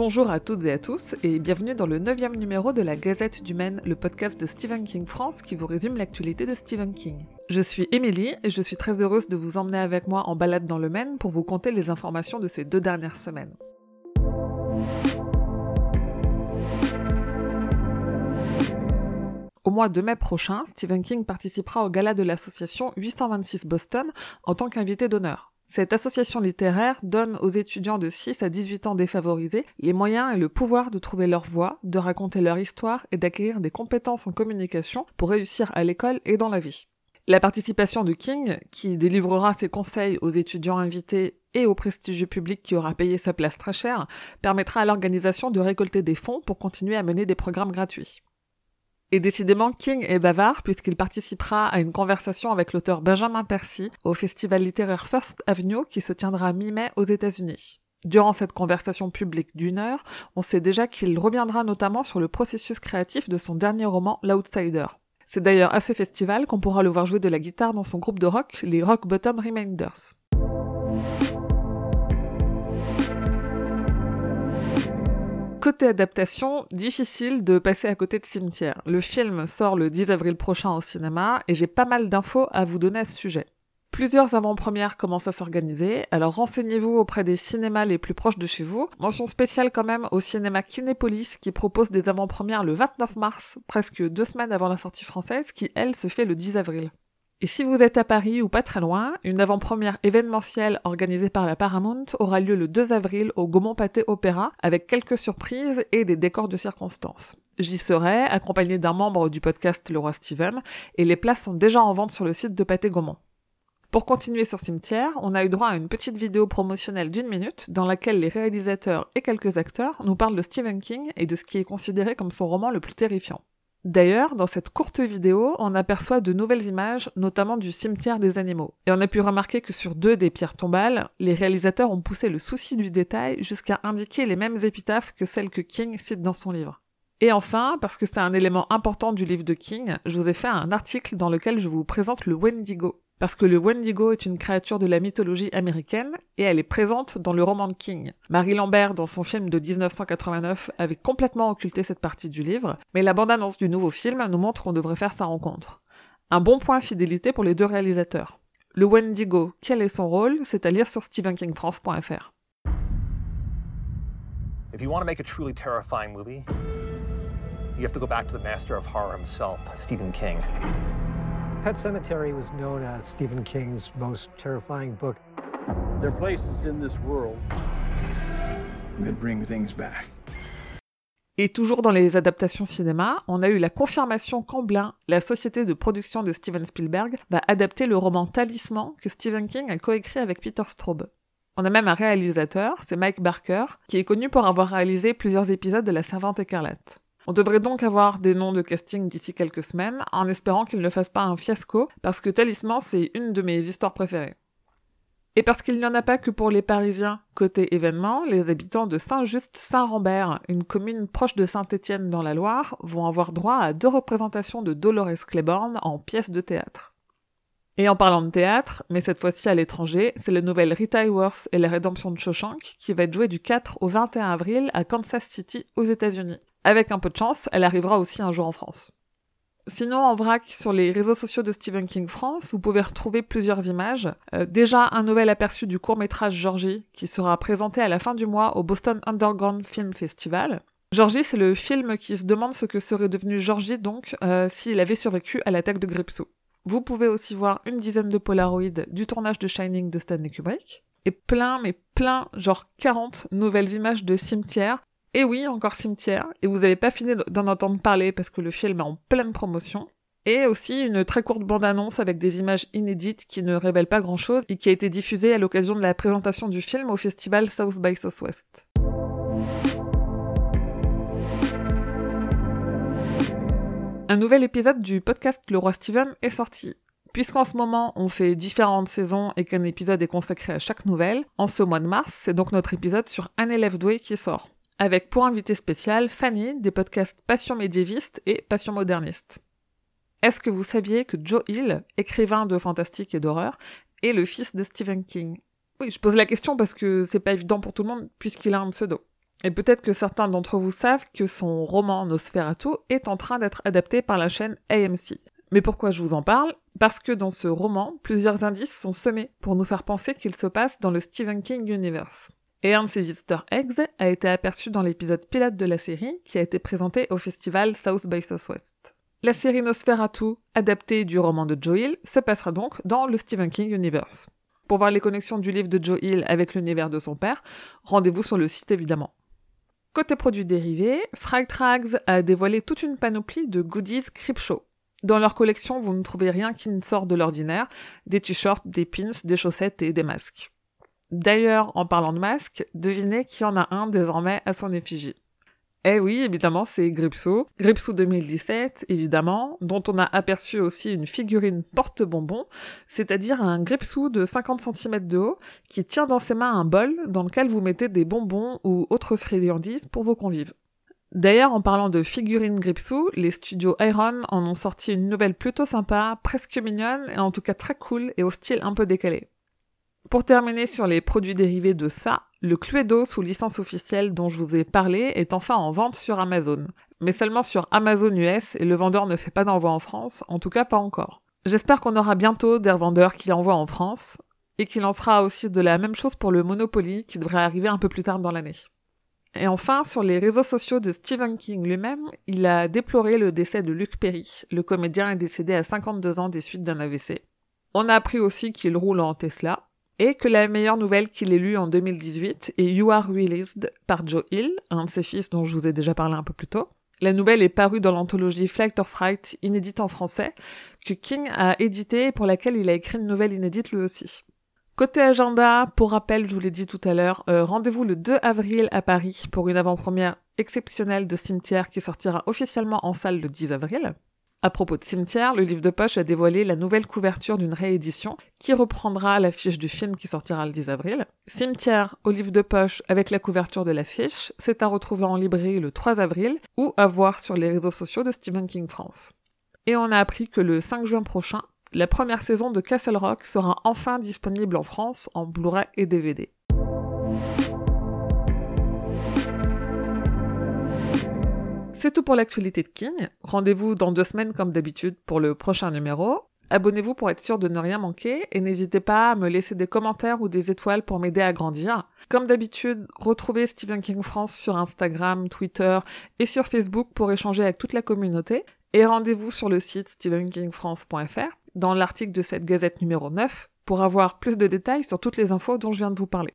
Bonjour à toutes et à tous et bienvenue dans le neuvième numéro de la Gazette du Maine, le podcast de Stephen King France qui vous résume l'actualité de Stephen King. Je suis Émilie et je suis très heureuse de vous emmener avec moi en balade dans le Maine pour vous conter les informations de ces deux dernières semaines. Au mois de mai prochain, Stephen King participera au gala de l'association 826 Boston en tant qu'invité d'honneur. Cette association littéraire donne aux étudiants de 6 à 18 ans défavorisés les moyens et le pouvoir de trouver leur voie, de raconter leur histoire et d'acquérir des compétences en communication pour réussir à l'école et dans la vie. La participation de King, qui délivrera ses conseils aux étudiants invités et au prestigieux public qui aura payé sa place très cher, permettra à l'organisation de récolter des fonds pour continuer à mener des programmes gratuits. Et décidément, King est bavard puisqu'il participera à une conversation avec l'auteur Benjamin Percy au festival littéraire First Avenue qui se tiendra mi-mai aux États-Unis. Durant cette conversation publique d'une heure, on sait déjà qu'il reviendra notamment sur le processus créatif de son dernier roman L'Outsider. C'est d'ailleurs à ce festival qu'on pourra le voir jouer de la guitare dans son groupe de rock, les Rock Bottom Reminders. Côté adaptation, difficile de passer à côté de Cimetière. Le film sort le 10 avril prochain au cinéma et j'ai pas mal d'infos à vous donner à ce sujet. Plusieurs avant-premières commencent à s'organiser, alors renseignez-vous auprès des cinémas les plus proches de chez vous. Mention spéciale quand même au cinéma Kinépolis qui propose des avant-premières le 29 mars, presque deux semaines avant la sortie française, qui elle se fait le 10 avril. Et si vous êtes à Paris ou pas très loin, une avant-première événementielle organisée par la Paramount aura lieu le 2 avril au Gaumont Pâté Opéra avec quelques surprises et des décors de circonstances. J'y serai, accompagné d'un membre du podcast Le Roi Steven, et les places sont déjà en vente sur le site de Pâté Gaumont. Pour continuer sur Cimetière, on a eu droit à une petite vidéo promotionnelle d'une minute dans laquelle les réalisateurs et quelques acteurs nous parlent de Stephen King et de ce qui est considéré comme son roman le plus terrifiant. D'ailleurs, dans cette courte vidéo, on aperçoit de nouvelles images, notamment du cimetière des animaux. Et on a pu remarquer que sur deux des pierres tombales, les réalisateurs ont poussé le souci du détail jusqu'à indiquer les mêmes épitaphes que celles que King cite dans son livre. Et enfin, parce que c'est un élément important du livre de King, je vous ai fait un article dans lequel je vous présente le Wendigo parce que le Wendigo est une créature de la mythologie américaine et elle est présente dans le roman de King. Marie Lambert, dans son film de 1989, avait complètement occulté cette partie du livre, mais la bande-annonce du nouveau film nous montre qu'on devrait faire sa rencontre. Un bon point fidélité pour les deux réalisateurs. Le Wendigo, quel est son rôle? C'est à lire sur stephenkingfrance.fr. If you want to make a truly terrifying movie, you have to go back to the master of horror himself, Stephen King. Pet Cemetery was known as Stephen King's most terrifying book. There are places in this world that bring things back. Et toujours dans les adaptations cinéma, on a eu la confirmation qu'Amblin, la société de production de Steven Spielberg, va adapter le roman Talisman que Stephen King a coécrit avec Peter Straub. On a même un réalisateur, c'est Mike Barker, qui est connu pour avoir réalisé plusieurs épisodes de La Servante écarlate. On devrait donc avoir des noms de casting d'ici quelques semaines, en espérant qu'ils ne fassent pas un fiasco, parce que Talisman c'est une de mes histoires préférées. Et parce qu'il n'y en a pas que pour les Parisiens, côté événement, les habitants de Saint-Just-Saint-Rambert, une commune proche de Saint-Étienne dans la Loire, vont avoir droit à deux représentations de Dolores Claiborne en pièces de théâtre. Et en parlant de théâtre, mais cette fois-ci à l'étranger, c'est la nouvelle Rita Hayworth et la rédemption de Shawshank qui va être jouée du 4 au 21 avril à Kansas City aux États-Unis. Avec un peu de chance, elle arrivera aussi un jour en France. Sinon, en vrac, sur les réseaux sociaux de Stephen King France, vous pouvez retrouver plusieurs images. Euh, déjà, un nouvel aperçu du court-métrage Georgie, qui sera présenté à la fin du mois au Boston Underground Film Festival. Georgie, c'est le film qui se demande ce que serait devenu Georgie, donc, euh, s'il avait survécu à l'attaque de Gripsou. Vous pouvez aussi voir une dizaine de Polaroids du tournage de Shining de Stanley Kubrick. Et plein, mais plein, genre 40 nouvelles images de cimetières et oui, encore cimetière, et vous n'avez pas fini d'en entendre parler parce que le film est en pleine promotion. Et aussi une très courte bande-annonce avec des images inédites qui ne révèlent pas grand-chose et qui a été diffusée à l'occasion de la présentation du film au festival South by Southwest. Un nouvel épisode du podcast Le Roi Steven est sorti. Puisqu'en ce moment on fait différentes saisons et qu'un épisode est consacré à chaque nouvelle, en ce mois de mars, c'est donc notre épisode sur élève doué qui sort avec pour invité spécial Fanny des podcasts Passion médiéviste et Passion moderniste. Est-ce que vous saviez que Joe Hill, écrivain de fantastique et d'horreur, est le fils de Stephen King? Oui, je pose la question parce que c'est pas évident pour tout le monde puisqu'il a un pseudo. Et peut-être que certains d'entre vous savent que son roman Nosferatu est en train d'être adapté par la chaîne AMC. Mais pourquoi je vous en parle? Parce que dans ce roman, plusieurs indices sont semés pour nous faire penser qu'il se passe dans le Stephen King Universe. Et un de ces easter eggs a été aperçu dans l'épisode pilote de la série qui a été présenté au festival South by Southwest. La série Nosferatu, adaptée du roman de Joe Hill, se passera donc dans le Stephen King Universe. Pour voir les connexions du livre de Joe Hill avec l'univers de son père, rendez-vous sur le site évidemment. Côté produits dérivés, Fright Rags a dévoilé toute une panoplie de goodies Creepshow. Dans leur collection, vous ne trouvez rien qui ne sort de l'ordinaire, des t-shirts, des pins, des chaussettes et des masques. D'ailleurs, en parlant de masques, devinez qui en a un désormais à son effigie. Eh oui, évidemment, c'est Gripsou. Gripsou 2017, évidemment, dont on a aperçu aussi une figurine porte-bonbon, c'est-à-dire un Gripsou de 50 cm de haut qui tient dans ses mains un bol dans lequel vous mettez des bonbons ou autres friandises pour vos convives. D'ailleurs, en parlant de figurines Gripsou, les studios Iron en ont sorti une nouvelle plutôt sympa, presque mignonne et en tout cas très cool et au style un peu décalé. Pour terminer sur les produits dérivés de ça, le Cluedo sous licence officielle dont je vous ai parlé est enfin en vente sur Amazon. Mais seulement sur Amazon US et le vendeur ne fait pas d'envoi en France, en tout cas pas encore. J'espère qu'on aura bientôt des revendeurs qui envoient en France et qu'il en sera aussi de la même chose pour le Monopoly qui devrait arriver un peu plus tard dans l'année. Et enfin, sur les réseaux sociaux de Stephen King lui-même, il a déploré le décès de Luc Perry. Le comédien est décédé à 52 ans des suites d'un AVC. On a appris aussi qu'il roule en Tesla, et que la meilleure nouvelle qu'il ait lue en 2018 est You Are Released par Joe Hill, un de ses fils dont je vous ai déjà parlé un peu plus tôt. La nouvelle est parue dans l'anthologie Flight or Fright, inédite en français, que King a édité et pour laquelle il a écrit une nouvelle inédite lui aussi. Côté agenda, pour rappel, je vous l'ai dit tout à l'heure, euh, rendez-vous le 2 avril à Paris pour une avant-première exceptionnelle de Cimetière qui sortira officiellement en salle le 10 avril. À propos de Cimetière, le livre de poche a dévoilé la nouvelle couverture d'une réédition qui reprendra l'affiche du film qui sortira le 10 avril. Cimetière au livre de poche avec la couverture de l'affiche, c'est à retrouver en librairie le 3 avril ou à voir sur les réseaux sociaux de Stephen King France. Et on a appris que le 5 juin prochain, la première saison de Castle Rock sera enfin disponible en France en Blu-ray et DVD. C'est tout pour l'actualité de King. Rendez-vous dans deux semaines comme d'habitude pour le prochain numéro. Abonnez-vous pour être sûr de ne rien manquer et n'hésitez pas à me laisser des commentaires ou des étoiles pour m'aider à grandir. Comme d'habitude, retrouvez Stephen King France sur Instagram, Twitter et sur Facebook pour échanger avec toute la communauté. Et rendez-vous sur le site stephenkingfrance.fr dans l'article de cette gazette numéro 9 pour avoir plus de détails sur toutes les infos dont je viens de vous parler.